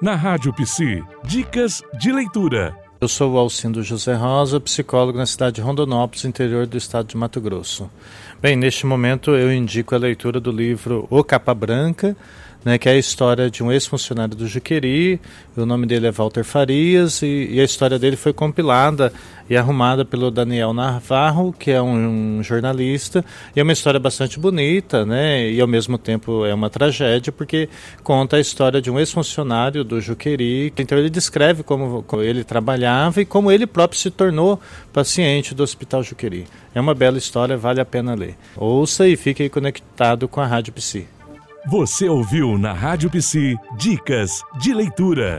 Na Rádio Psi, dicas de leitura. Eu sou o Alcindo José Rosa, psicólogo na cidade de Rondonópolis, interior do estado de Mato Grosso. Bem, neste momento eu indico a leitura do livro O Capa Branca, né, que é a história de um ex-funcionário do Juqueri. O nome dele é Walter Farias e, e, a história dele foi compilada e arrumada pelo Daniel Navarro, que é um, um, jornalista. E é uma história bastante bonita, né, e ao mesmo tempo é uma tragédia, porque conta a história de um ex-funcionário do Juqueri. Então ele descreve como, como ele trabalhava e como ele próprio se tornou paciente do Hospital Juqueri. É uma bela história, vale a pena ler. Ouça e fique conectado com a Rádio Psi. Você ouviu na Rádio Psi Dicas de Leitura.